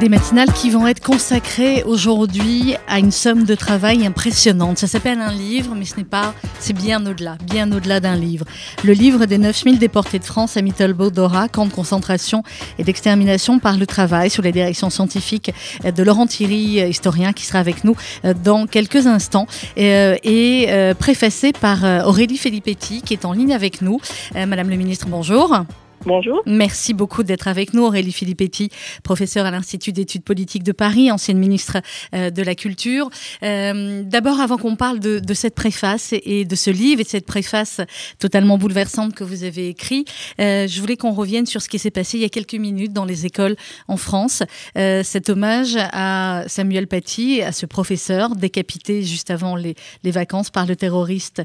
Des matinales qui vont être consacrées aujourd'hui à une somme de travail impressionnante. Ça s'appelle un livre, mais ce n'est pas, c'est bien au-delà, bien au-delà d'un livre. Le livre des 9000 déportés de France à Mittelbau-Dora, camp de concentration et d'extermination par le travail, sous la direction scientifique de Laurent Thierry, historien, qui sera avec nous euh, dans quelques instants, euh, et euh, préfacé par Aurélie Filippetti, qui est en ligne avec nous. Madame le ministre, bonjour. Bonjour. Merci beaucoup d'être avec nous, Aurélie Filippetti, professeure à l'Institut d'études politiques de Paris, ancienne ministre euh, de la Culture. Euh, d'abord, avant qu'on parle de, cette préface et de ce livre et de cette préface totalement bouleversante que vous avez écrit, euh, je voulais qu'on revienne sur ce qui s'est passé il y a quelques minutes dans les écoles en France. cet hommage à Samuel Paty, à ce professeur décapité juste avant les, les vacances par le terroriste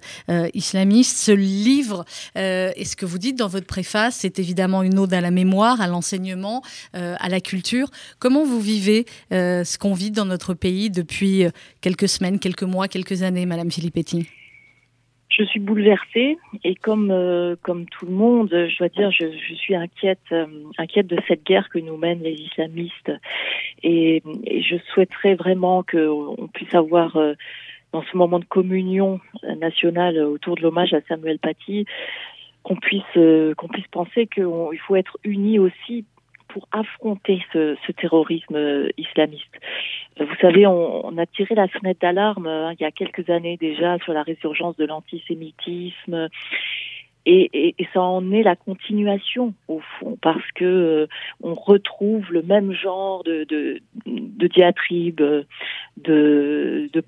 islamiste. Ce livre, et ce que vous dites dans votre préface, c'était évidemment une ode à la mémoire, à l'enseignement, euh, à la culture. Comment vous vivez euh, ce qu'on vit dans notre pays depuis euh, quelques semaines, quelques mois, quelques années, Madame Filippetti? Je suis bouleversée et comme comme tout le monde, je dois dire, je, suis inquiète inquiète de cette guerre que nous mènent les islamistes et, je souhaiterais vraiment qu'on puisse avoir dans ce moment de communion nationale autour de l'hommage à Samuel Paty qu'on puisse euh, qu'on puisse penser qu'il faut être unis aussi pour affronter ce, terrorisme euh, islamiste. Euh, vous savez, on, a tiré la sonnette d'alarme hein, il y a quelques années déjà sur la résurgence de l'antisémitisme. Et, ça en est la continuation au fond, parce que on retrouve le même genre de, de, de diatribe, de, de,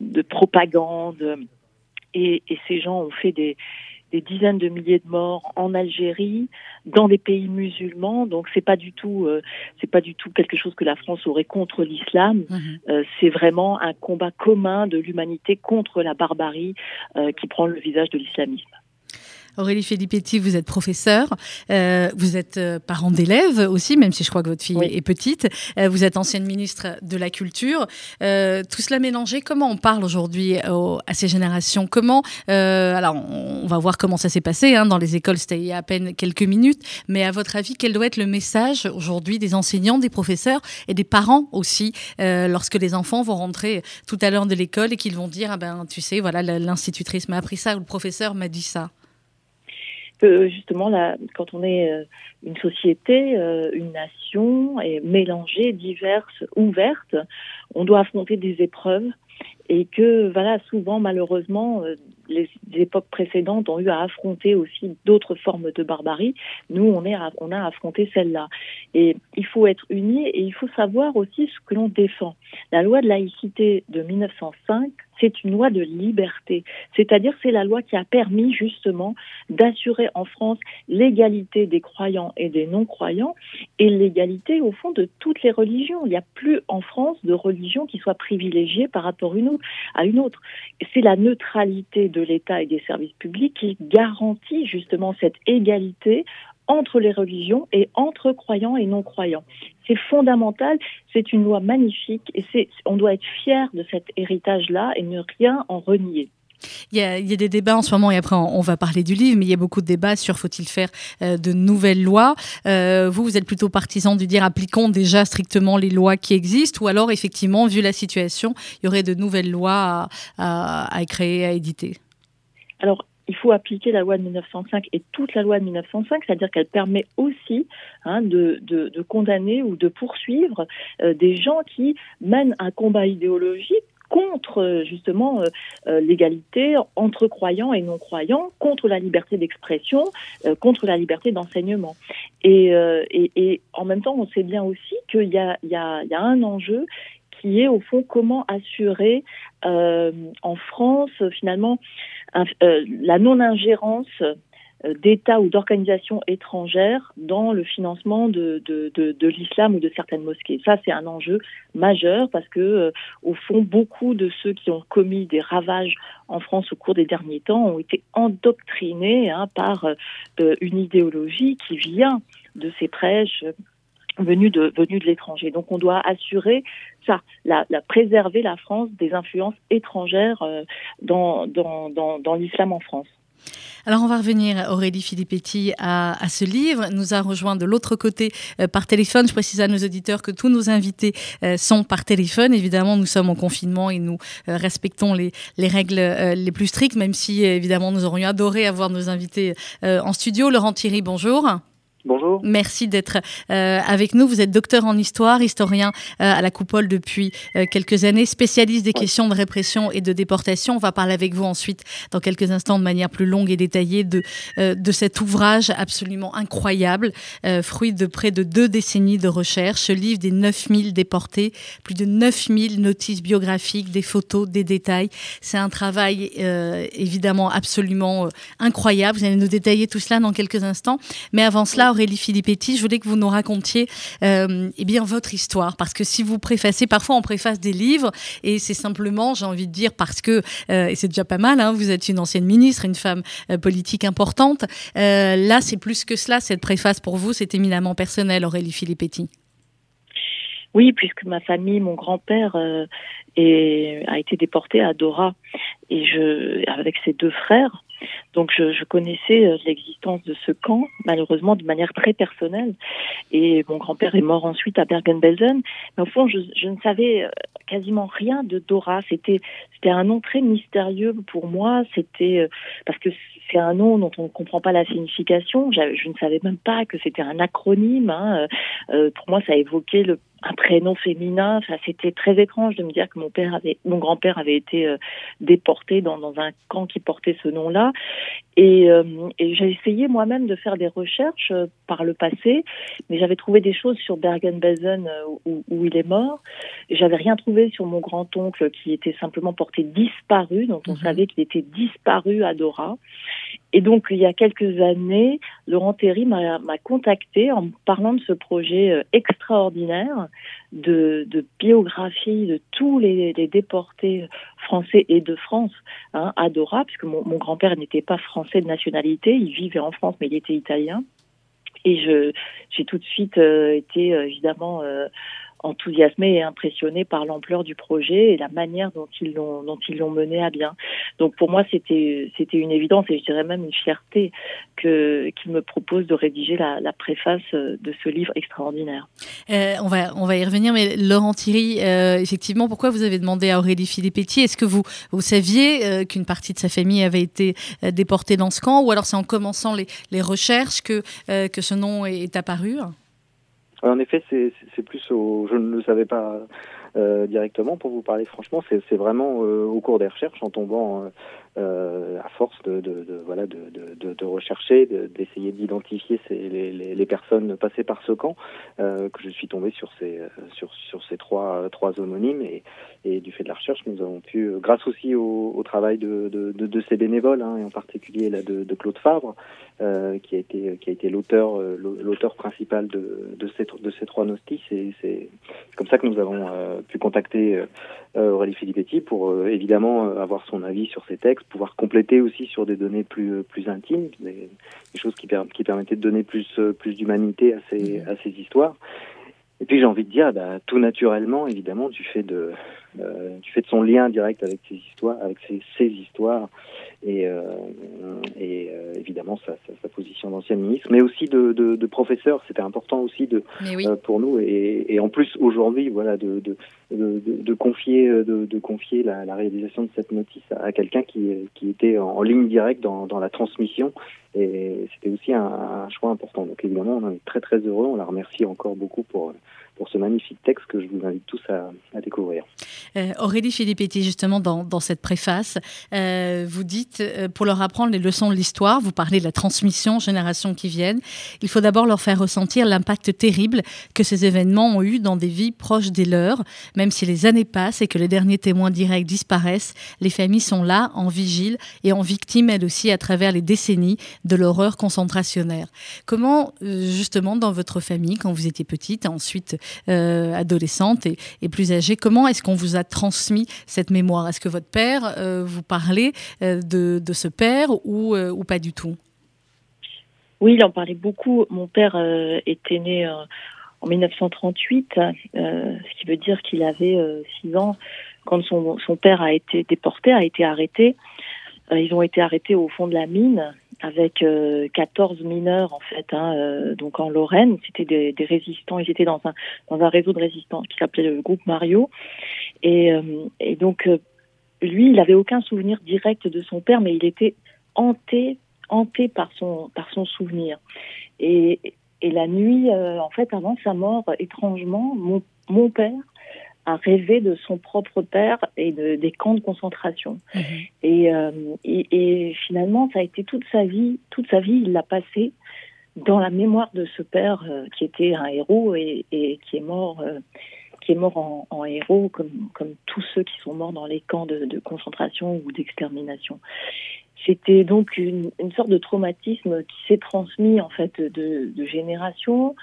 de propagande, et, et, ces gens ont fait des, des dizaines de milliers de morts en Algérie, dans des pays musulmans. Donc c'est pas du tout, euh, c'est pas du tout quelque chose que la France aurait contre l'islam. Mhm. Euh, c'est vraiment un combat commun de l'humanité contre la barbarie euh, qui prend le visage de l'islamisme. Aurélie Filippetti, vous êtes professeure, euh, vous êtes euh, parent d'élèves aussi, même si je crois que votre fille est petite. Euh, vous êtes ancienne ministre de la Culture. tout cela mélangé, comment on parle aujourd'hui à ces générations? Comment Alors, on va voir comment ça s'est passé hein, dans les écoles. C'était il y a à peine quelques minutes. Mais à votre avis, quel doit être le message aujourd'hui des enseignants, des professeurs et des parents aussi, lorsque les enfants vont rentrer tout à l'heure de l'école et qu'ils vont dire, ah ben, tu sais, voilà, l'institutrice m'a appris ça ou le professeur m'a dit ça? Que justement, là, quand on est euh, une société, euh, une nation, et mélangée, diverse, ouverte, on doit affronter des épreuves et que voilà souvent malheureusement euh, les, époques précédentes ont eu à affronter aussi d'autres formes de barbarie. Nous, on, est on a affronté celle-là. Et il faut être unis et il faut savoir aussi ce que l'on défend. La loi de laïcité de 1905 c'est une loi de liberté. C'est-à-dire, c'est la loi qui a permis justement d'assurer en France l'égalité des croyants et des non-croyants et l'égalité au fond de toutes les religions. Il n'y a plus en France de religion qui soit privilégiée par rapport à une autre. C'est la neutralité de l'État et des services publics qui garantit justement cette égalité entre les religions et entre croyants et non-croyants. C'est fondamental, c'est une loi magnifique et c'est, on doit être fier de cet héritage-là et ne rien en renier. Il y, a, des débats en ce moment, et après on, va parler du livre, mais il y a beaucoup de débats sur faut-il faire euh, de nouvelles lois. Euh, vous, vous êtes plutôt partisan du dire appliquons déjà strictement les lois qui existent, ou alors effectivement, vu la situation, il y aurait de nouvelles lois à, à créer, à éditer? Alors, il faut appliquer la loi de 1905 et toute la loi de 1905, c'est-à-dire qu'elle permet aussi hein, de, condamner ou de poursuivre euh, des gens qui mènent un combat idéologique contre justement euh, euh, l'égalité entre croyants et non croyants, contre la liberté d'expression, contre la liberté d'enseignement. Et, en même temps, on sait bien aussi qu'il y a un enjeu qui est au fond comment assurer en France finalement euh, la non-ingérence euh, d'États ou d'organisations étrangères dans le financement de, de, l'islam ou de certaines mosquées. Ça, c'est un enjeu majeur parce que, euh, au fond, beaucoup de ceux qui ont commis des ravages en France au cours des derniers temps ont été endoctrinés hein, par une idéologie qui vient de ces prêches venus de, venus de l'étranger. Donc on doit assurer ça, la, préserver la France des influences étrangères euh, dans, dans, dans, l'islam en France. Alors on va revenir, Aurélie Filippetti, à, à ce livre. Nous a rejoint de l'autre côté euh, par téléphone. Je précise à nos auditeurs que tous nos invités euh, sont par téléphone. Évidemment, nous sommes en confinement et nous euh, respectons les, les règles les plus strictes, même si évidemment nous aurions adoré avoir nos invités en studio. Laurent Thierry, bonjour. Bonjour. Merci d'être euh, avec nous. Vous êtes docteur en histoire, historien euh, à la Coupole depuis euh, quelques années, spécialiste des questions de répression et de déportation. On va parler avec vous ensuite, dans quelques instants, de manière plus longue et détaillée, de, de cet ouvrage absolument incroyable, fruit de près de deux décennies de recherche. Ce livre des 9000 déportés, plus de 9000 notices biographiques, des photos, des détails. C'est un travail évidemment absolument incroyable. Vous allez nous détailler tout cela dans quelques instants. Mais avant cela, Aurélie Filippetti, je voulais que vous nous racontiez euh, eh bien, votre histoire. Parce que si vous préfacez, parfois on préface des livres, et c'est simplement, j'ai envie de dire, parce que, euh, et c'est déjà pas mal, hein, vous êtes une ancienne ministre, une femme euh, politique importante. là, c'est plus que cela, cette préface pour vous, c'est éminemment personnel, Aurélie Filippetti. Oui, puisque ma famille, mon grand-père a été déporté à Dora, et je, avec ses deux frères. Donc je, connaissais euh, l'existence de ce camp, malheureusement de manière très personnelle. Et mon grand-père est mort ensuite à Bergen-Belsen. Mais au fond, je, je, ne savais euh, quasiment rien de Dora. C'était c'était un nom très mystérieux pour moi. C'était euh, parce que c'est un nom dont on ne comprend pas la signification. Je, ne savais même pas que c'était un acronyme. Hein. Euh, pour moi, ça évoquait le un prénom féminin. Enfin, c'était très étrange de me dire que mon père avait, mon grand-père avait été euh, déporté dans, dans, un camp qui portait ce nom-là. Et, euh, et j'ai essayé moi-même de faire des recherches euh, par le passé, mais j'avais trouvé des choses sur Bergen-Belsen où, où, il est mort. J'avais rien trouvé sur mon grand-oncle qui était simplement porté disparu, dont on mhm. savait qu'il était disparu à Dora. Et donc, il y a quelques années, Laurent Terry m'a contacté en parlant de ce projet extraordinaire de, biographie de tous les, déportés français et de France hein, puisque mon, grand-père n'était pas français de nationalité, il vivait en France, mais il était italien. Et j'ai tout de suite euh, été euh, évidemment euh, enthousiasmé et impressionné par l'ampleur du projet et la manière dont ils l'ont dont ils l'ont mené à bien. Donc pour moi c'était c'était une évidence et je dirais même une fierté que qu'il me propose de rédiger la, la, préface de ce livre extraordinaire. Euh, on va on va y revenir mais Laurent Thierry euh, effectivement pourquoi vous avez demandé à Aurélie Filippetti est-ce que vous vous saviez euh, qu'une partie de sa famille avait été euh, déportée dans ce camp? Ou alors c'est en commençant les, les recherches que euh, que ce nom est apparu? En effet, c'est plus au. Je ne le savais pas euh, directement pour vous parler franchement. C'est vraiment euh, au cours des recherches, en tombant euh, euh, à force de, de, de voilà de, de, rechercher, d'essayer d'identifier les, les, les, personnes passées par ce camp, euh, que je suis tombé sur ces sur sur ces trois trois homonymes et, et du fait de la recherche, nous avons pu, grâce aussi au, au travail de, de, ces bénévoles hein, et en particulier là de, de Claude Favre, euh, qui a été qui a été l'auteur l'auteur principal de, de ces de ces trois notices. C'est comme ça que nous avons pu contacter Aurélie Filippetti pour évidemment avoir son avis sur ces textes pouvoir compléter aussi sur des données plus euh, plus intimes, des, choses qui, qui permettaient de donner plus euh, plus d'humanité à ces mmh. à ces histoires. Et puis j'ai envie de dire, bah, tout naturellement, évidemment, du fait de euh, du fait de son lien direct avec ces histoires, avec ces histoires, et, euh, et euh, évidemment sa, sa, sa position d'ancien ministre, mais aussi de, de, de professeur. C'était important aussi de oui. euh, pour nous, et, et en plus aujourd'hui, voilà, de, de, de, de confier de, de confier la, la, réalisation de cette notice à, quelqu'un qui, qui était en, en, ligne directe dans, dans la transmission, et c'était aussi un, un choix important. Donc évidemment, on en est très très heureux. On la remercie encore beaucoup pour pour ce magnifique texte que je vous invite tous à, découvrir. Euh, Aurélie Filippetti, justement, dans, cette préface, euh, vous dites, euh, pour leur apprendre les leçons de l'histoire, vous parlez de la transmission générations qui viennent, il faut d'abord leur faire ressentir l'impact terrible que ces événements ont eu dans des vies proches des leurs. Même si les années passent et que les derniers témoins directs disparaissent, les familles sont là, en vigile et en victime, elles aussi, à travers les décennies de l'horreur concentrationnaire. Comment, justement, dans votre famille, quand vous étiez petite, ensuite euh, adolescente et, plus âgée, comment est-ce qu'on vous a transmis cette mémoire? Est-ce que votre père euh, vous parlait euh, de, ce père ou, pas du tout? Oui, il en parlait beaucoup. Mon père était né en 1938, ce qui veut dire qu'il avait 6 ans quand son, son, père a été déporté, a été arrêté. ils ont été arrêtés au fond de la mine avec 14 mineurs en fait, hein, donc en Lorraine. C'était des, des, résistants. Ils étaient dans un dans un réseau de résistants qui s'appelait le groupe Mario. Et, et donc lui, il avait aucun souvenir direct de son père, mais il était hanté hanté par son par son souvenir. Et, et la nuit, en fait, avant sa mort, étrangement, mon, mon père a rêvé de son propre père et de, des camps de concentration. Mhm. Et, euh, et, et, finalement, ça a été toute sa vie, toute sa vie, il l'a passé dans la mémoire de ce père euh, qui était un héros et, et qui est mort, euh, qui est mort en, en, héros comme, comme tous ceux qui sont morts dans les camps de, de concentration ou d'extermination. C'était donc une, une, sorte de traumatisme qui s'est transmis en fait de, de génération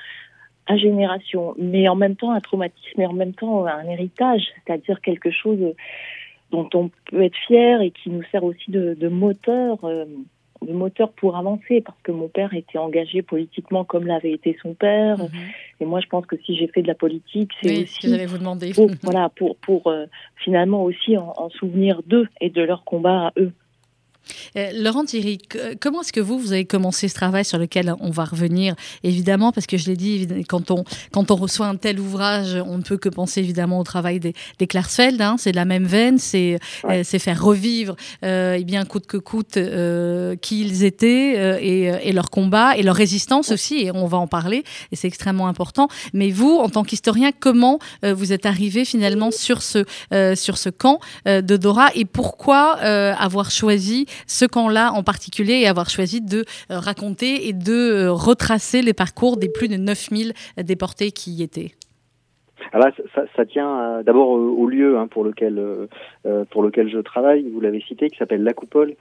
à génération, mais en même temps un traumatisme et en même temps un héritage, c'est-à-dire quelque chose dont on peut être fier et qui nous sert aussi de, de moteur, euh, de moteur pour avancer, parce que mon père était engagé politiquement comme l'avait été son père, -hmm. et moi je pense que si j'ai fait de la politique, c'est oui, aussi ce que j'allais vous demander. Pour, voilà pour pour euh, finalement aussi en, en souvenir d'eux et de leur combat à eux. Euh, Laurent Thierry, comment est-ce que vous, vous avez commencé ce travail sur lequel on va revenir Évidemment, parce que je l'ai dit, quand on, quand on reçoit un tel ouvrage, on ne peut que penser évidemment au travail des, des Klarsfeld. Hein, c'est de la même veine, c'est ouais. euh, faire revivre, euh, et bien coûte que coûte, euh, qui ils étaient et, et, leur combat et leur résistance aussi. Et on va en parler, et c'est extrêmement important. Mais vous, en tant qu'historien, comment vous êtes arrivé finalement sur ce, sur ce camp de Dora et pourquoi avoir choisi ce camp-là en particulier et avoir choisi de euh, raconter et de euh, retracer les parcours des plus de 9000 déportés qui y étaient alors là, ça, ça tient euh, d'abord au, lieu hein, pour lequel pour lequel je travaille. Vous l'avez cité, qui s'appelle La Coupole.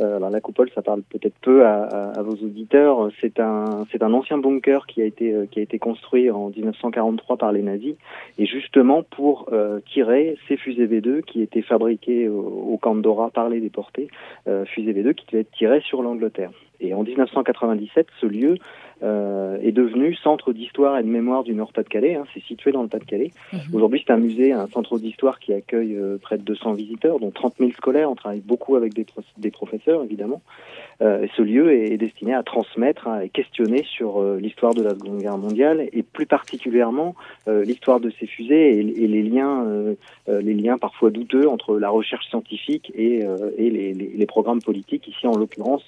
Euh, alors la Coupole, ça parle peut-être peu à, à, à, vos auditeurs. C'est un c'est un ancien bunker qui a été qui a été construit en 1943 par les nazis et justement pour tirer ces fusées V2 qui étaient fabriquées au, au camp Dora par les déportés, fusées V2 qui devaient être tirées sur l'Angleterre. Et en 1997, ce lieu euh, est devenu centre d'histoire et de mémoire du Nord-Pas-de-Calais. Hein, c'est situé dans le Pas-de-Calais. Mmh. Aujourd'hui, c'est un musée, un centre d'histoire qui accueille euh, près de 200 visiteurs, dont 30 000 scolaires. On travaille beaucoup avec des, pro des professeurs, évidemment. Euh, et ce lieu est, est, destiné à transmettre hein, et questionner sur euh, l'histoire de la Seconde Guerre mondiale et plus particulièrement euh, l'histoire de ces fusées et, et les liens, euh, les liens parfois douteux entre la recherche scientifique et, et les, les, les, programmes politiques. Ici, en l'occurrence,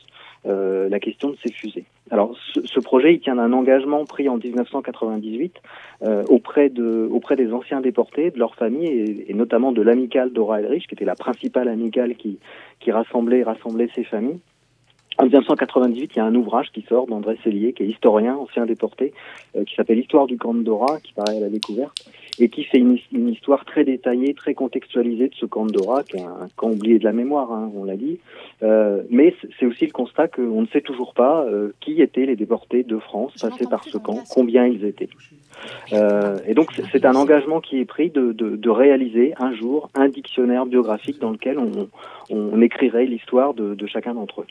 euh, la question de ces fusées. Alors, ce, ce, projet, il tient d'un engagement pris en 1998 euh, auprès, de, auprès des anciens déportés, de leurs familles, et, et notamment de l'amicale Dora Elrich, qui était la principale amicale qui, qui rassemblait, rassemblait ces familles. En 1998, il y a un ouvrage qui sort d'André Cellier, qui est historien, ancien déporté, euh, qui s'appelle Histoire du camp de Dora, qui paraît à la découverte, et qui fait une, une, histoire très détaillée, très contextualisée de ce camp de Dora, qui est un camp oublié de la mémoire, hein, on l'a dit. Euh, mais c'est aussi le constat qu'on ne sait toujours pas euh, qui étaient les déportés de France passés par ce camp, combien ils étaient. Euh, et donc c'est un engagement qui est pris de, de, de, réaliser un jour un dictionnaire biographique dans lequel on, on écrirait l'histoire de, de chacun d'entre eux.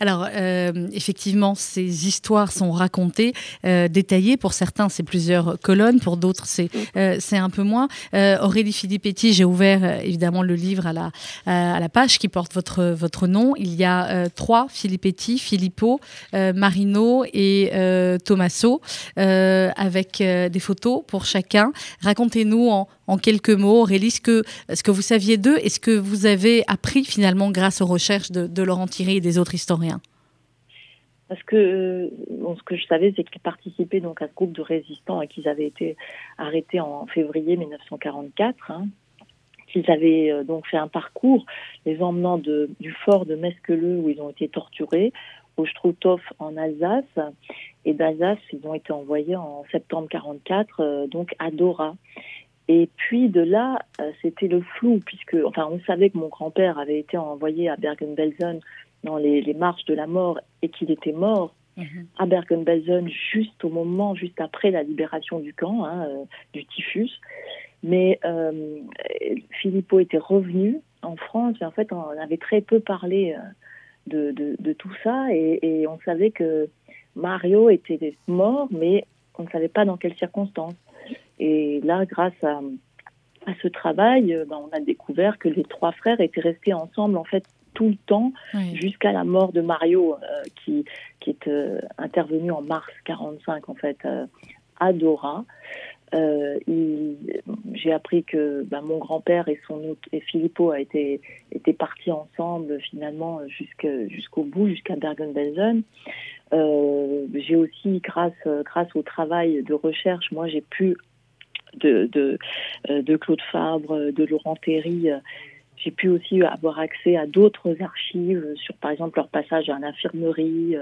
Alors, euh, effectivement, ces histoires sont racontées, euh, détaillées. Pour certains, c'est plusieurs colonnes. Pour d'autres, c'est euh, un peu moins. Aurélie Filippetti, j'ai ouvert évidemment le livre à la, à la page qui porte votre, votre nom. Il y a trois Filippetti, Filippo, Marino et Tommaso, avec des photos pour chacun. Racontez-nous en, en, quelques mots, Aurélie, ce que, vous saviez d'eux et ce que vous avez appris finalement grâce aux recherches de, Laurent Thierry et des autres historiens? Parce que bon, ce que je savais, c'est qu'ils participaient donc à ce groupe de résistants et qu'ils avaient été arrêtés en février 1944. Hein, qu'ils avaient euh, donc fait un parcours les emmenant du fort de Mesqueleux où ils ont été torturés au Struthof en Alsace et d'Alsace ils ont été envoyés en septembre 44 euh, donc à Dora. Et puis de là, euh, c'était le flou puisque enfin on savait que mon grand-père avait été envoyé à Bergen-Belsen dans les, les, marches de la mort et qu'il était mort mmh. à Bergen-Belsen juste au moment, juste après la libération du camp, hein, euh, du typhus. Mais euh, Philippot était revenu en France et en fait on avait très peu parlé euh, de, de, de, tout ça et, et, on savait que Mario était mort mais on ne savait pas dans quelles circonstances. Et là, grâce à, à ce travail, ben, on a découvert que les trois frères étaient restés ensemble en fait tout le temps jusqu'à la mort de Mario, qui, qui est intervenu en mars 45 en fait à Dora. Euh, j'ai appris que bah, mon grand-père et son et Filippo a été étaient partis ensemble finalement jusqu'au bout, jusqu'à Bergen-Belsen. Euh, j'ai aussi, grâce grâce au travail de recherche, moi j'ai pu de de, euh, de Claude Fabre, de Laurent Théry. j'ai pu aussi avoir accès à d'autres archives sur, par exemple, leur passage à l'infirmerie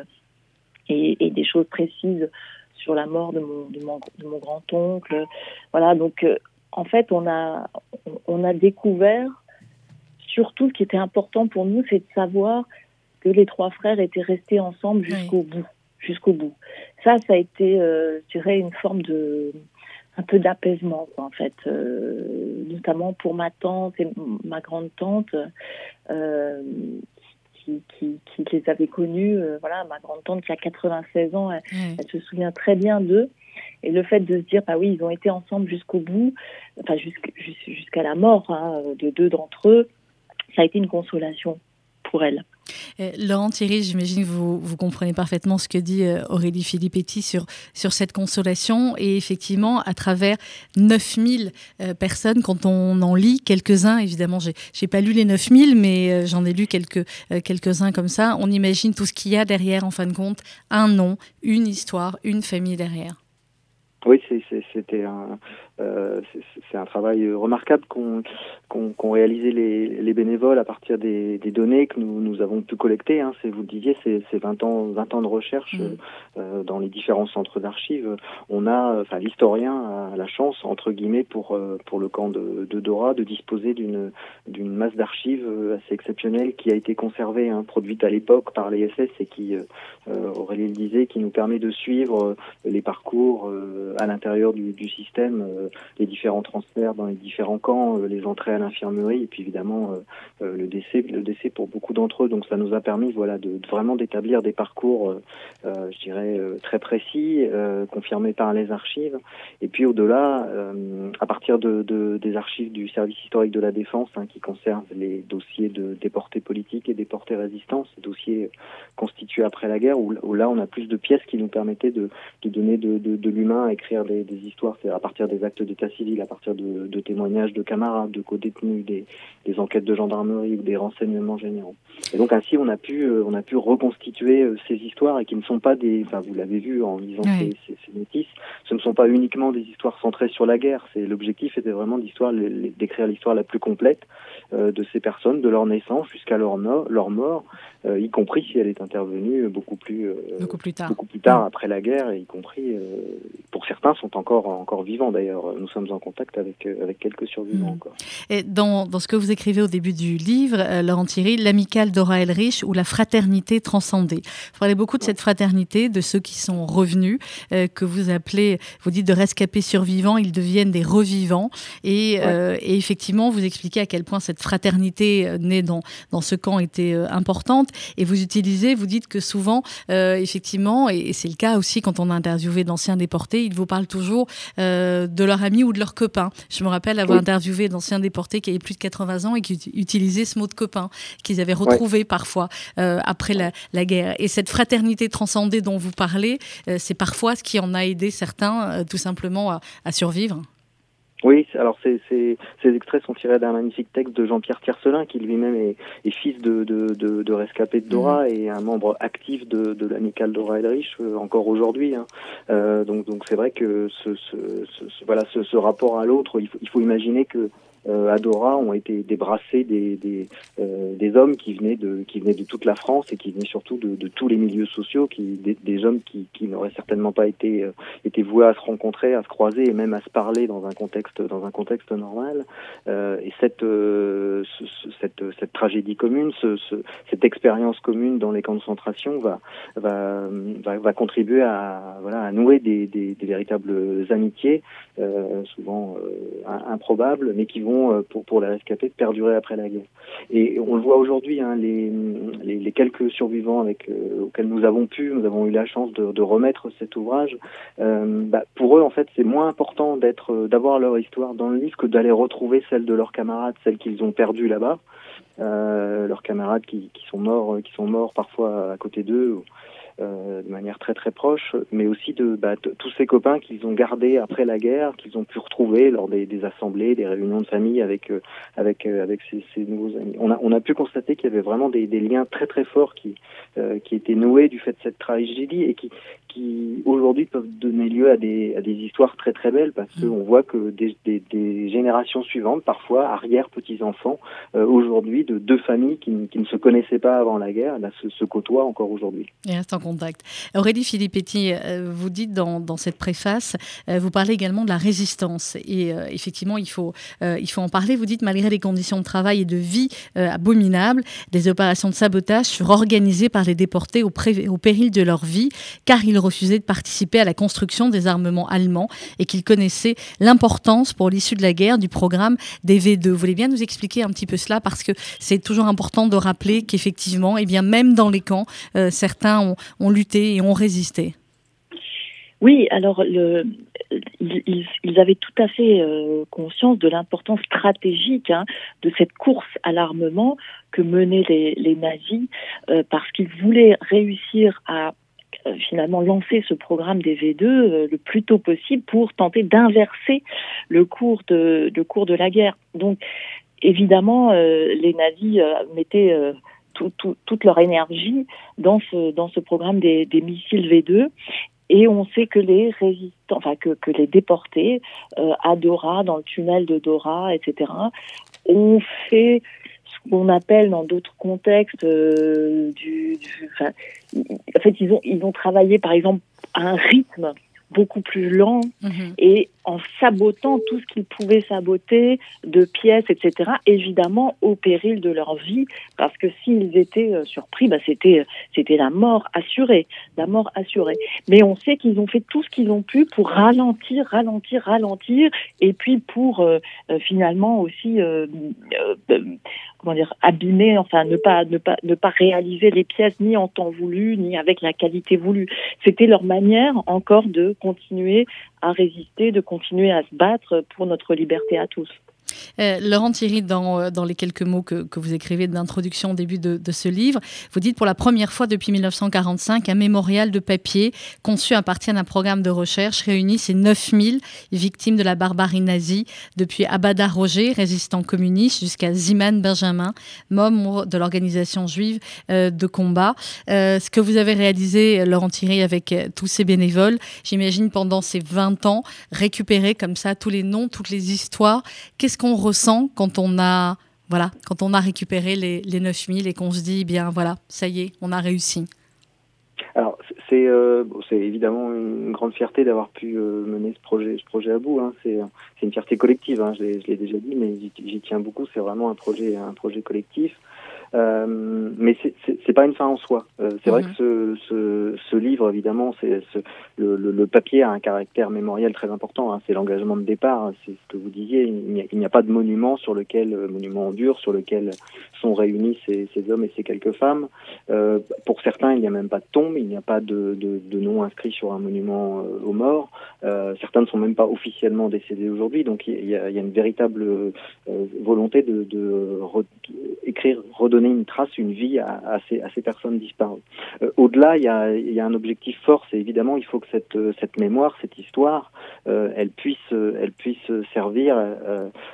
et, et, des choses précises sur la mort de mon, de mon, de mon grand-oncle. Voilà, donc euh, en fait, on a, on a découvert, surtout ce qui était important pour nous, c'est de savoir que les trois frères étaient restés ensemble jusqu'au bout. Jusqu'au bout. Ça, ça a été, euh, je dirais, une forme de un peu d'apaisement en fait euh, notamment pour ma tante et ma grande tante euh, qui, qui, les avait connus. Euh, voilà, ma grande-tante qui a 96 ans, elle, se souvient très bien d'eux. Et le fait de se dire, bah oui, ils ont été ensemble jusqu'au bout, enfin jusqu'à la mort hein, de deux d'entre eux, ça a été une consolation pour elle. Euh, Laurent Thierry, j'imagine que vous, vous, comprenez parfaitement ce que dit euh, Aurélie Filippetti sur, sur cette consolation. Et effectivement, à travers 9000 euh, personnes, quand on en lit quelques-uns, évidemment, j'ai n'ai pas lu les 9000, mais j'en ai lu quelques, quelques-uns comme ça, on imagine tout ce qu'il y a derrière, en fin de compte, un nom, une histoire, une famille derrière. Oui, c'était un, euh, c'est un travail remarquable qu'ont qu réalisé les, les, bénévoles à partir des, des, données que nous, nous avons pu collecter. Hein. Vous le disiez, c'est 20 ans, 20 ans de recherche mmh. euh, dans les différents centres d'archives. On a, enfin, l'historien a la chance, entre guillemets, pour, euh, pour le camp de, de Dora, de disposer d'une d'une masse d'archives assez exceptionnelle qui a été conservée, hein, produite à l'époque par les SS et qui, euh, Aurélie le disait, qui nous permet de suivre les parcours à l'intérieur du, du système euh, les différents transferts dans les différents camps, euh, les entrées à l'infirmerie et puis évidemment euh, le décès, le décès pour beaucoup d'entre eux. Donc ça nous a permis voilà de, vraiment d'établir des parcours, je dirais très précis, confirmés par les archives. Et puis au-delà, à partir de, des archives du service historique de la défense hein, qui conserve les dossiers de déportés politiques et déportés résistants, ces dossiers constitués après la guerre, où, là on a plus de pièces qui nous permettaient de, donner de, l'humain à écrire des, histoires, à partir des actes d'état civil, à partir de, de, témoignages de camarades, de co-détenus, des, des, enquêtes de gendarmerie ou des renseignements généraux. Et donc ainsi, on a pu, euh, on a pu reconstituer euh, ces histoires et qui ne sont pas des, enfin vous l'avez vu en lisant ces, ces, ces, notices, sont pas uniquement des histoires centrées sur la guerre. C'est l'objectif était vraiment d'histoire, d'écrire l'histoire la plus complète euh, de ces personnes, de leur naissance jusqu'à leur, leur mort, euh, y compris si elle est intervenue beaucoup plus, euh, beaucoup plus tard, beaucoup plus tard mm. après la guerre, et y compris pour certains sont encore encore vivants d'ailleurs. Nous sommes en contact avec avec quelques survivants mm. encore. Et dans, dans ce que vous écrivez au début du livre, Laurent Thierry, l'amicale Dora Elrich ou la fraternité transcendée. Vous parlez beaucoup de cette fraternité, de ceux qui sont revenus, que vous appelez, vous dites de rescapés survivants, ils deviennent des revivants, et, et effectivement vous expliquez à quel point cette fraternité euh, née dans, dans ce camp était euh, importante. Et vous utilisez, vous dites que souvent, euh, effectivement, et, c'est le cas aussi quand on a interviewé d'anciens déportés, ils vous parlent toujours de leur ami ou de leur copain. Je me rappelle avoir interviewé d'anciens déportés qui avaient plus de 80 ans et qui utilisaient ce mot de copain, qu'ils avaient retrouvé parfois après la, la, guerre. Et cette fraternité transcendée dont vous parlez, c'est parfois ce qui en a aidé certains tout simplement à, à survivre. Oui, alors ces, ces, ces, extraits sont tirés d'un magnifique texte de Jean-Pierre Tiercelin, qui lui-même est, est, fils de, de, de, de rescapé de Dora mmh. et un membre actif de, de l'amicale Dora Elrich, euh, encore aujourd'hui. Hein. Euh, donc donc c'est vrai que ce, ce, ce, voilà, ce, rapport à l'autre, il faut, il faut imaginer que euh, à Dora ont été débrassés des, des, euh, des, hommes qui venaient, de, qui venaient de toute la France et qui venaient surtout de, de tous les milieux sociaux, qui, des, des hommes qui, qui n'auraient certainement pas été, euh, été voués à se rencontrer, à se croiser et même à se parler dans un contexte, dans un contexte normal. Euh, et cette, ce, cette, cette tragédie commune, ce, ce, cette expérience commune dans les camps de concentration va, va, va, va contribuer à, voilà, à nouer des, des, des véritables amitiés, souvent improbables, mais qui vont euh, pour, pour les rescapés perdurer après la guerre. Et on le voit aujourd'hui, hein, les, quelques survivants avec, euh, auxquels nous avons pu, nous avons eu la chance de, de remettre cet ouvrage. Euh, bah, pour eux, en fait, c'est moins important d'être, d'avoir leur histoire dans le livre que d'aller retrouver celle de leurs camarades, celle qu'ils ont perdue là-bas. leurs camarades qui, sont morts, qui sont morts parfois à côté d'eux. Euh, de manière très très proche, mais aussi de bah, tous ces copains qu'ils ont gardés après la guerre, qu'ils ont pu retrouver lors des, des, assemblées, des réunions de famille avec euh, avec euh, avec ces, ces, nouveaux amis. On a on a pu constater qu'il y avait vraiment des, des liens très très forts qui qui étaient noués du fait de cette tragédie et qui qui aujourd'hui peuvent donner lieu à des, à des histoires très très belles parce qu'on voit que des, des, des, générations suivantes, parfois arrière petits-enfants, euh, aujourd'hui de deux familles qui, qui, ne se connaissaient pas avant la guerre, là, se, se côtoient encore aujourd'hui. Et contact. Aurélie Filippetti, euh, vous dites dans, cette préface, euh, vous parlez également de la résistance et euh, effectivement il faut, il faut en parler. Vous dites malgré les conditions de travail et de vie abominables, des opérations de sabotage furent organisées par les déportés au, péril de leur vie car ils refusaient de participer à la construction des armements allemands et qu'ils connaissaient l'importance pour l'issue de la guerre du programme des V2. Vous voulez bien nous expliquer un petit peu cela parce que c'est toujours important de rappeler qu'effectivement, eh bien, même dans les camps, certains ont, ont, lutté et ont résisté. Oui, alors ils, avaient tout à fait euh, conscience de l'importance stratégique hein, de cette course à l'armement que menaient les, nazis euh, parce qu'ils voulaient réussir à euh, finalement lancer ce programme des V2 euh, le plus tôt possible pour tenter d'inverser le cours de le cours de la guerre. Donc évidemment les nazis mettaient tout, tout, toute leur énergie dans ce dans ce programme des, missiles V2 et on sait que les résistants, enfin que, que les déportés euh, à Dora, dans le tunnel de Dora, etc., ont fait ce qu'on appelle dans d'autres contextes euh, du enfin, en fait ils ont ils ont travaillé par exemple à un rythme beaucoup plus lent mmh. et en sabotant tout ce qu'ils pouvaient saboter de pièces, etc., évidemment au péril de leur vie, parce que s'ils étaient euh, surpris, bah, c'était c'était la mort assurée, la mort assurée. Mais on sait qu'ils ont fait tout ce qu'ils ont pu pour ralentir, ralentir, ralentir, et puis pour euh, euh, finalement aussi euh, abîmer, enfin ne pas ne pas ne pas réaliser les pièces ni en temps voulu ni avec la qualité voulue. C'était leur manière encore de continuer à résister, de continuer à se battre pour notre liberté à tous. Euh, Laurent Thierry, dans, euh, dans, les quelques mots que, vous écrivez d'introduction au début de, ce livre, vous dites pour la première fois depuis 1945, un mémorial de papier conçu à partir d'un programme de recherche réunit ces 9000 victimes de la barbarie nazie, depuis Abada Roger, résistant communiste, jusqu'à Ziman Benjamin, membre de l'organisation juive euh, de combat. Ce que vous avez réalisé, Laurent Thierry, avec tous ces bénévoles, j'imagine pendant ces 20 ans, récupérer comme ça tous les noms, toutes les histoires. Qu'est-ce qu'on ressent quand on a voilà quand on a récupéré les, les 9000 et qu'on se dit eh bien voilà ça y est on a réussi alors c'est euh, c'est évidemment une grande fierté d'avoir pu euh, mener ce projet ce projet à bout hein. c'est c'est une fierté collective hein. je l'ai déjà dit mais j'y tiens beaucoup c'est vraiment un projet un projet collectif euh, mais c'est pas une fin en soi. Euh, c'est mmh. vrai que ce, ce, ce, livre, évidemment, c'est le, le, le, papier a un caractère mémoriel très important. Hein, c'est l'engagement de départ. Hein, c'est ce que vous disiez. Il n'y a, a, pas de monument sur lequel, euh, monument en dur, sur lequel sont réunis ces, hommes et ces quelques femmes. Euh, pour certains, il n'y a même pas de tombe. Il n'y a pas de, nom inscrit sur un monument euh, aux morts. Euh, certains ne sont même pas officiellement décédés aujourd'hui. Donc il y, a, une véritable volonté de, de re, écrire, redonner une trace, une vie à, ces, personnes disparues. Au-delà, il, y, a, un objectif fort, c'est évidemment il faut que cette, mémoire, cette histoire, elle puisse, servir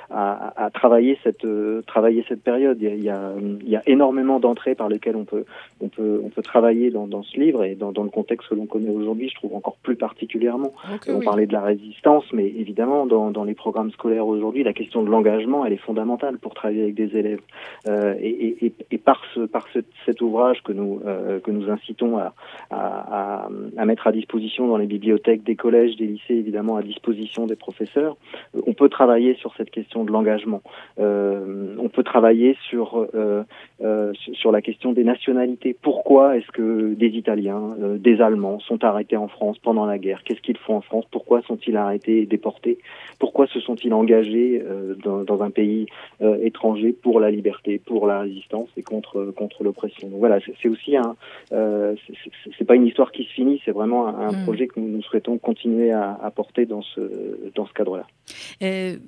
à, à, travailler cette, travailler cette période. Il y a, il y a énormément d'entrées par lesquelles on peut, on peut, on peut travailler dans, dans ce livre et dans, dans le contexte que l'on connaît aujourd'hui, je trouve encore plus particulièrement. Okay, on oui. parlait de la résistance, mais évidemment dans, dans les programmes scolaires aujourd'hui, la question de l'engagement, elle est fondamentale pour travailler avec des élèves. Euh, et, et, et, par, ce, par ce, cet ouvrage que nous, euh, que nous incitons à, à, à, mettre à disposition dans les bibliothèques des collèges, des lycées, évidemment à disposition des professeurs, on peut travailler sur cette question de l'engagement. Euh, on peut travailler sur, euh, euh, sur la question des nationalités. Pourquoi est-ce que des Italiens, euh, des Allemands sont arrêtés en France pendant la guerre? Qu'est-ce qu'ils font en France? Pourquoi sont-ils arrêtés et déportés? Pourquoi se sont-ils engagés dans, dans, un pays étranger pour la liberté, pour la résistance et contre, contre l'oppression? Voilà, c'est aussi un, c'est pas une histoire qui se finit, c'est vraiment un, mm. projet que nous, souhaitons continuer à, à, porter dans ce dans ce cadre-là.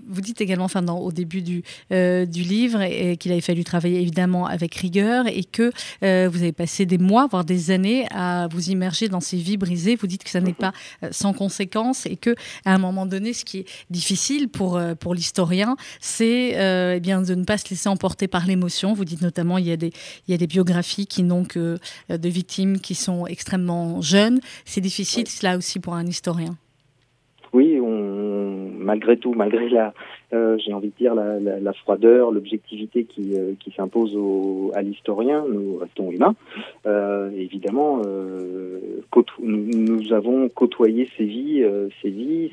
vous dites également, enfin, dans, au début du du livre, qu'il avait fallu travailler évidemment avec rigueur et que vous avez passé des mois, voire des années, à vous immerger dans ces vies brisées. Vous dites que ça n'est pas sans conséquences et que à un moment donné, ce qui est difficile pour pour l'historien, c'est eh bien de ne pas se laisser emporter par l'émotion. Vous dites notamment il y a des il y a des biographies qui n'ont que de victimes qui sont extrêmement jeunes. C'est difficile, cela aussi, pour un historien. Oui, on, malgré tout, malgré la, euh, j'ai envie de dire, la, la, la froideur, l'objectivité qui, euh, qui s'impose à l'historien. Nous restons humains. Euh, évidemment, euh, nous, nous, avons côtoyé ces vies, euh, ces vies.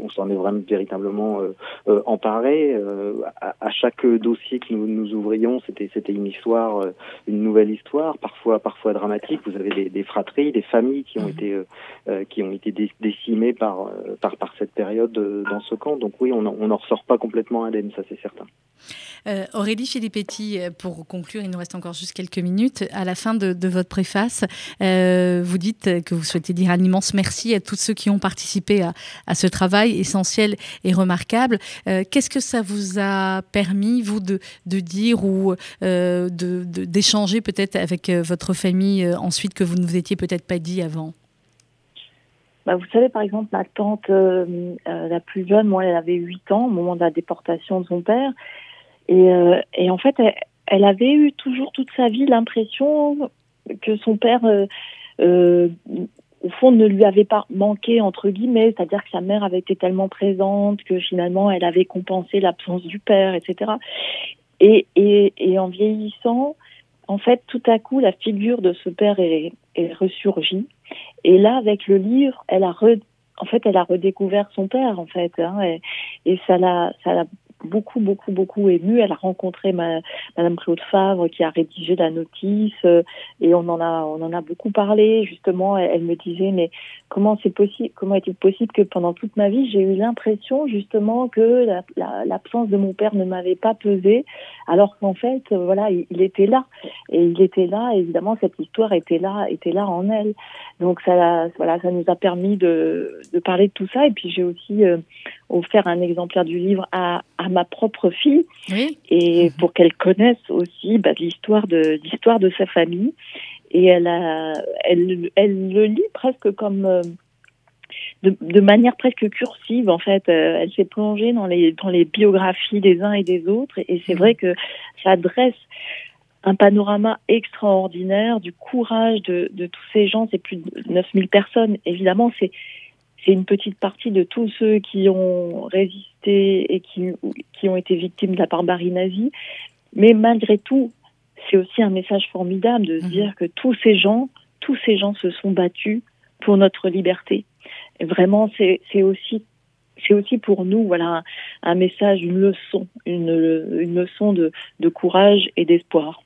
On s'en est vraiment véritablement emparé. À, à, chaque dossier que nous, nous ouvrions, c'était c'était une histoire, une nouvelle histoire, parfois parfois dramatique. Vous avez des, des fratries, des familles qui ont mmh. été qui ont été décimées par par par cette période dans ce camp. Donc oui, on, on en ressort pas complètement indemne, ça c'est certain. Euh, Aurélie Filippetti, euh, pour conclure, il nous reste encore juste quelques minutes. À la fin de, votre préface, euh, vous dites que vous souhaitez dire un immense merci à tous ceux qui ont participé à, ce travail essentiel et remarquable. Qu'est-ce que ça vous a permis, vous, de, dire ou d'échanger peut-être avec votre famille ensuite que vous ne vous étiez peut-être pas dit avant? Bah, vous savez, par exemple, ma tante euh, euh, la plus jeune, moi, elle avait 8 ans au moment de la déportation de son père. Et, euh, en fait, elle, avait eu toujours toute sa vie l'impression que son père, au fond, ne lui avait pas manqué, entre guillemets, c'est-à-dire que sa mère avait été tellement présente que finalement, elle avait compensé l'absence du père, etc. Et, et, et en vieillissant, en fait, tout à coup, la figure de ce père est, est ressurgie. Et là, avec le livre, elle a en fait, elle a redécouvert son père, en fait, hein, et, et, ça l'a, ça l'a beaucoup, beaucoup, beaucoup émue. Elle a rencontré ma, Madame Claude Favre qui a rédigé la notice euh, et on en a, on en a beaucoup parlé. Justement, elle, me disait mais comment c'est possible, comment est-il possible que pendant toute ma vie j'ai eu l'impression justement que l'absence de mon père ne m'avait pas pesé, alors qu'en fait voilà il, était là et il était là. évidemment cette histoire était là, était là en elle. Donc ça, voilà, ça nous a permis de, parler de tout ça. Et puis j'ai aussi euh, offert un exemplaire du livre à, à ma propre fille, et pour qu'elle connaisse aussi bah, l'histoire de l'histoire de sa famille. Et elle a, elle, elle le lit presque comme euh, de, de, manière presque cursive en fait. Euh, elle s'est plongée dans les dans les biographies des uns et des autres, et, c'est vrai que ça dresse un panorama extraordinaire du courage de, de tous ces gens. C'est plus de 9000 personnes. Évidemment, c'est c'est une petite partie de tous ceux qui ont résisté et qui, qui ont été victimes de la barbarie nazie. Mais malgré tout, c'est aussi un message formidable de se mhm. dire que tous ces gens, tous ces gens se sont battus pour notre liberté. Et vraiment, c'est aussi c'est aussi pour nous voilà un, message, une leçon, une, une leçon de, de courage et d'espoir.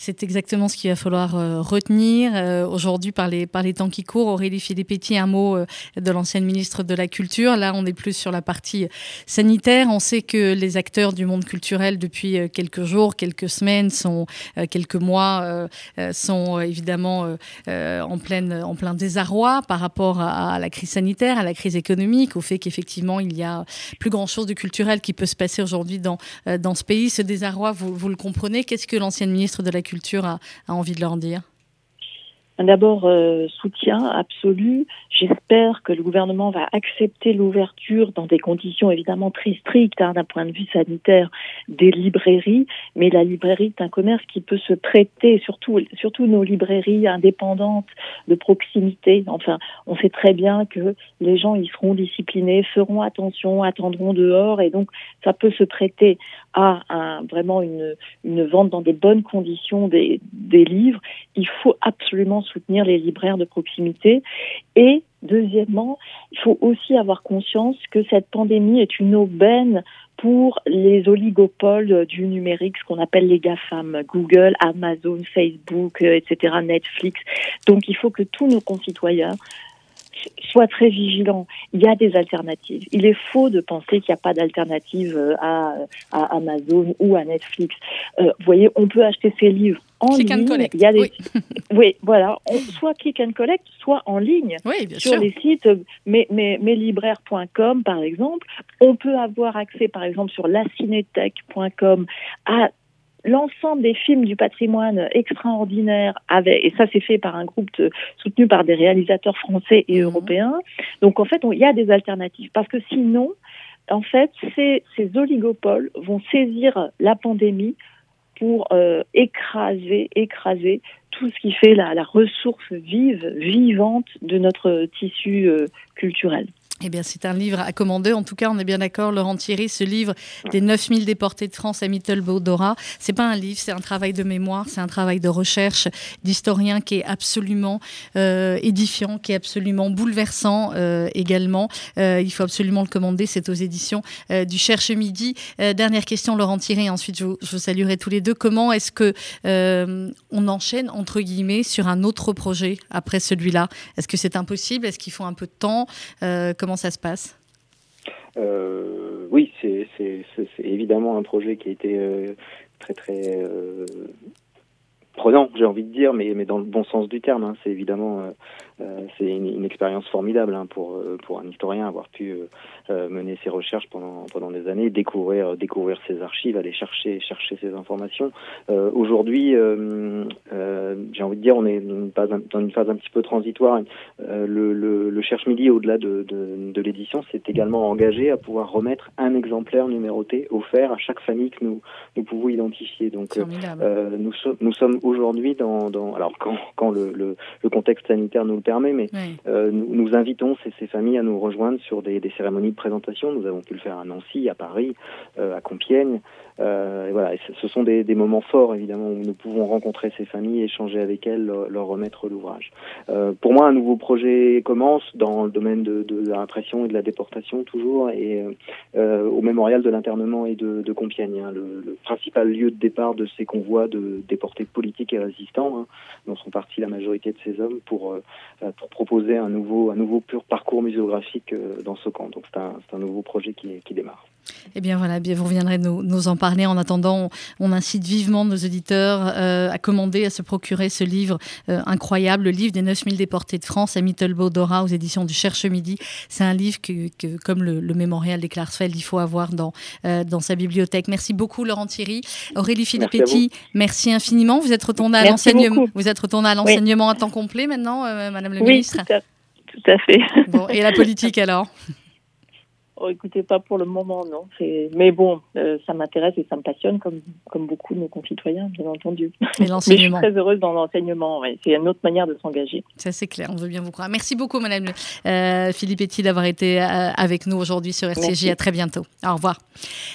C'est exactement ce qu'il va falloir euh, retenir euh, aujourd'hui par les, temps qui courent. Aurélie Filippetti, un mot euh, de l'ancienne ministre de la Culture. Là, on est plus sur la partie sanitaire. On sait que les acteurs du monde culturel, depuis quelques jours, quelques semaines, sont, quelques mois, sont évidemment en, plein désarroi par rapport à, la crise sanitaire, à la crise économique, au fait qu'effectivement, il y a plus grand-chose de culturel qui peut se passer aujourd'hui dans, ce pays. Ce désarroi, vous le comprenez. Qu'est-ce que l'ancienne ministre de la culture a, envie de leur dire? D'abord, euh, soutien absolu. J'espère que le gouvernement va accepter l'ouverture dans des conditions évidemment très strictes hein, d'un point de vue sanitaire des librairies. Mais la librairie est un commerce qui peut se prêter, surtout, surtout nos librairies indépendantes de proximité. Enfin, on sait très bien que les gens y seront disciplinés, feront attention, attendront dehors, et donc ça peut se prêter à un, vraiment une, une vente dans des bonnes conditions des, des livres. Il faut absolument soutenir les libraires de proximité. Et deuxièmement, il faut aussi avoir conscience que cette pandémie est une aubaine pour les oligopoles du numérique, ce qu'on appelle les GAFAM, Google, Amazon, Facebook, euh, etc., Netflix. Donc il faut que tous nos concitoyens sois très vigilant. Il y a des alternatives. Il est faux de penser qu'il n'y a pas d'alternative euh, à, à, Amazon ou à Netflix. Euh, vous voyez, on peut acheter ses livres en click ligne. And collect. Il y a des... oui. oui, voilà. On, soit click and collect, soit en ligne. oui, bien sur sûr. les sites mes, mes, meslibraires.com par exemple. On peut avoir accès par exemple sur lacinetech.com à l'ensemble des films du patrimoine extraordinaire avec et ça c'est fait par un groupe de- soutenu par des réalisateurs français et Mhm. européens. Donc en fait, il y a des alternatives parce que sinon en fait, ces, ces oligopoles vont saisir la pandémie pour euh, écraser, écraser tout ce qui fait la, la ressource vive, vivante de notre tissu euh, culturel. Eh bien, c'est un livre à commander. En tout cas, on est bien d'accord, Laurent Thierry, ce livre des 9000 déportés de France à Mittelbaudora, c'est pas un livre, c'est un travail de mémoire, c'est un travail de recherche d'historien qui est absolument euh, édifiant, qui est absolument bouleversant euh, également. Euh, il faut absolument le commander. C'est aux éditions du Cherche Midi. Dernière question, Laurent Thierry. Ensuite, je vous, saluerai tous les deux. Comment est-ce que on enchaîne entre guillemets sur un autre projet après celui-là? Est-ce que c'est impossible? Est-ce qu'il faut un peu de temps? Ça se passe? Euh, oui, c'est évidemment un projet qui a été euh, très très euh, prenant, j'ai envie de dire, mais, mais dans le bon sens du terme. hein. C'est évidemment c'est une, une expérience formidable hein, pour euh, pour un historien avoir pu euh, euh, mener ses recherches pendant pendant des années, découvrir découvrir ses archives, aller chercher chercher ses informations. Euh, Aujourd'hui, euh, euh, j'ai envie de dire, on est dans une phase, un- dans une phase un petit peu transitoire. Euh, le, le, le Cherche Midi, au-delà de, de, de l'édition, s'est également engagé à pouvoir remettre un exemplaire numéroté offert à chaque famille que nous, nous pouvons identifier. Donc, euh, euh, nous, so- nous sommes aujourd'hui dans, dans, alors quand, quand le, le, le contexte sanitaire nous le permet, mais Oui. euh, nous, nous invitons ces, ces familles à nous rejoindre sur des, des cérémonies de présentation. Nous avons pu le faire à Nancy, à Paris, euh, à Compiègne. Euh, et voilà, ce, sont des, des moments forts évidemment où nous pouvons rencontrer ces familles, échanger avec elles, leur, remettre l'ouvrage. Euh, pour moi, un nouveau projet commence dans le domaine de, de et de la déportation toujours, et euh, au mémorial de l'internement et de, de Compiègne, hein, le, le principal lieu de départ de ces convois de déportés politiques et résistants, hein, dont sont partis la majorité de ces hommes pour euh, pour proposer un nouveau un nouveau pur parcours muséographique euh, dans ce camp. Donc c'est un, un nouveau projet qui, qui démarre. Eh bien voilà, bien vous reviendrez nous, nous en parler. En attendant, on, on incite vivement nos auditeurs euh, à commander, à se procurer ce livre euh, incroyable, le livre des 9000 déportés de France à Mittelbaudora aux éditions du Cherche Midi. C'est un livre que, que comme le, le mémorial des Klarsfeld, il faut avoir dans, euh, dans sa bibliothèque. Merci beaucoup Laurent Thierry. Aurélie Filippetti, merci, infiniment. Vous êtes retournée à Merci l'enseignement. beaucoup. Vous êtes retournée à l'enseignement à temps complet maintenant, Madame le Oui, ministre. tout à, tout à fait. Bon, et la politique alors? Oh, écoutez, pas pour le moment, non. Mais bon, euh, ça m'intéresse et ça me passionne, comme, comme beaucoup de nos concitoyens, bien entendu. Et Mais je suis très heureuse dans l'enseignement. ouais. C'est une autre manière de s'engager. Ça, c'est clair. On veut bien vous croire. Merci beaucoup, Madame euh, Philippe Etty, d'avoir été euh, avec nous aujourd'hui sur RCJ. Merci. À très bientôt. Au revoir.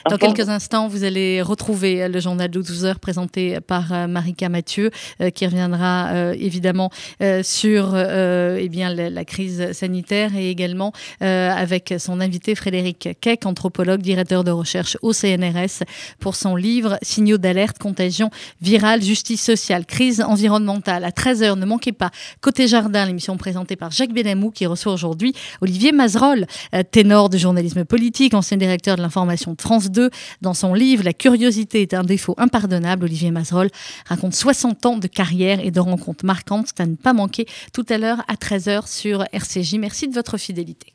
Dans quelques instants, vous allez retrouver le journal de 12 heures présenté par euh, Marika Mathieu, euh, qui reviendra euh, évidemment euh, sur euh, eh bien, la, la crise sanitaire et également euh, avec son invité Frédéric Keck, anthropologue, directeur de recherche au CNRS, pour son livre Signaux d'alerte, contagion virale, justice sociale, crise environnementale. À 13h, ne manquez pas Côté Jardin, l'émission présentée par Jacques Benamou, qui reçoit aujourd'hui Olivier Mazerolle, euh, ténor de journalisme politique, ancien directeur de l'information de France 2. Dans son livre La curiosité est un défaut impardonnable, Olivier Mazerolle raconte 60 ans de carrière et de rencontres marquantes à ne pas manquer tout à l'heure à 13h sur RCJ. Merci de votre fidélité.